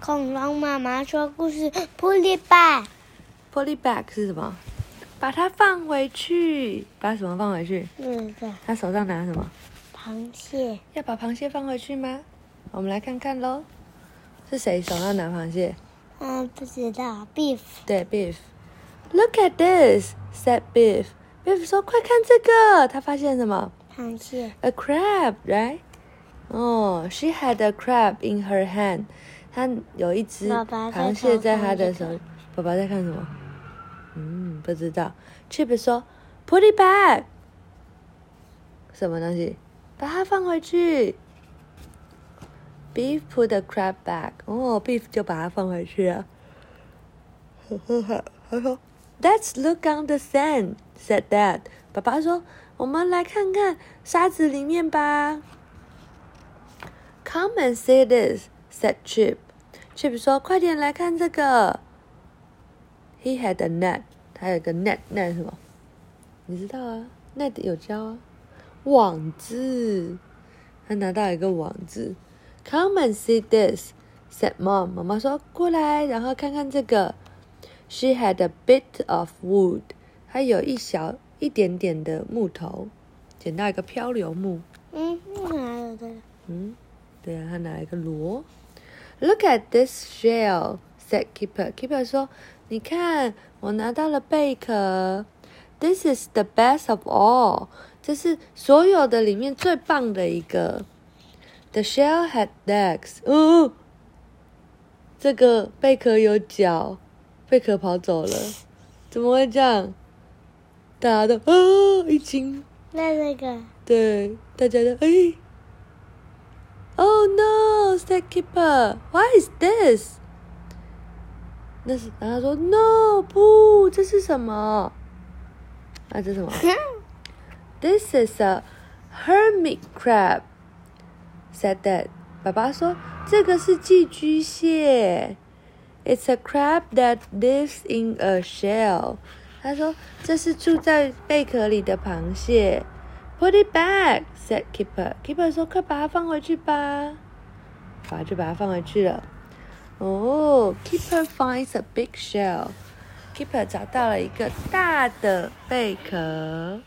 恐龙妈妈说故事，Put it back。Put it back 是什么？把它放回去。把什么放回去？嗯，对，他手上拿什么？螃蟹。要把螃蟹放回去吗？我们来看看喽。是谁手上拿螃蟹？嗯，不知道，beef。对，Beef。Look at this," said Beef. Beef 说：“快看这个！”他发现什么螃蟹。？A crab, right? 哦、s h e had a crab in her hand. 她有一只螃蟹在她的手。爸爸在看什么？嗯，不知道。Chip 说：“Put it back。”什么东西？把它放回去。Beef put the crab back. 哦，Beef 就把它放回去了。他说：“Let's look on the sand,” said Dad. 爸爸说：“我们来看看沙子里面吧。” Come and see this," said Chip. Chip 说：“快点来看这个。” He had a net. 他有个 net，net 是什么？你知道啊？net 有教啊，网子。他拿到一个网子。Come and see this," said Mom. 妈妈说：“过来，然后看看这个。” She had a bit of wood. 她有一小一点点的木头，捡到一个漂流木。嗯，哪有的？嗯，对啊，他拿了一个螺。Look at this shell," said Keeper. Keeper 说：“你看，我拿到了贝壳。This is the best of all. 这是所有的里面最棒的一个。The shell had legs. 哦，这个贝壳有脚，贝壳跑走了，怎么会这样？大家都啊一惊，那那个对，大家都哎 ，Oh no, said keeper, why is this？那是，然后他说 No，不，这是什么？啊，这是什么？This is a hermit crab, said Dad. 爸爸说这个是寄居蟹。It's a crab that lives in a shell. 他说这是住在贝壳里的螃蟹。 Put it back, said Keeper. Keeper 说快把它放回去吧。把就把它放回去了。哦、k e e p e r finds a big shell. Keeper 找到了一个大的贝壳。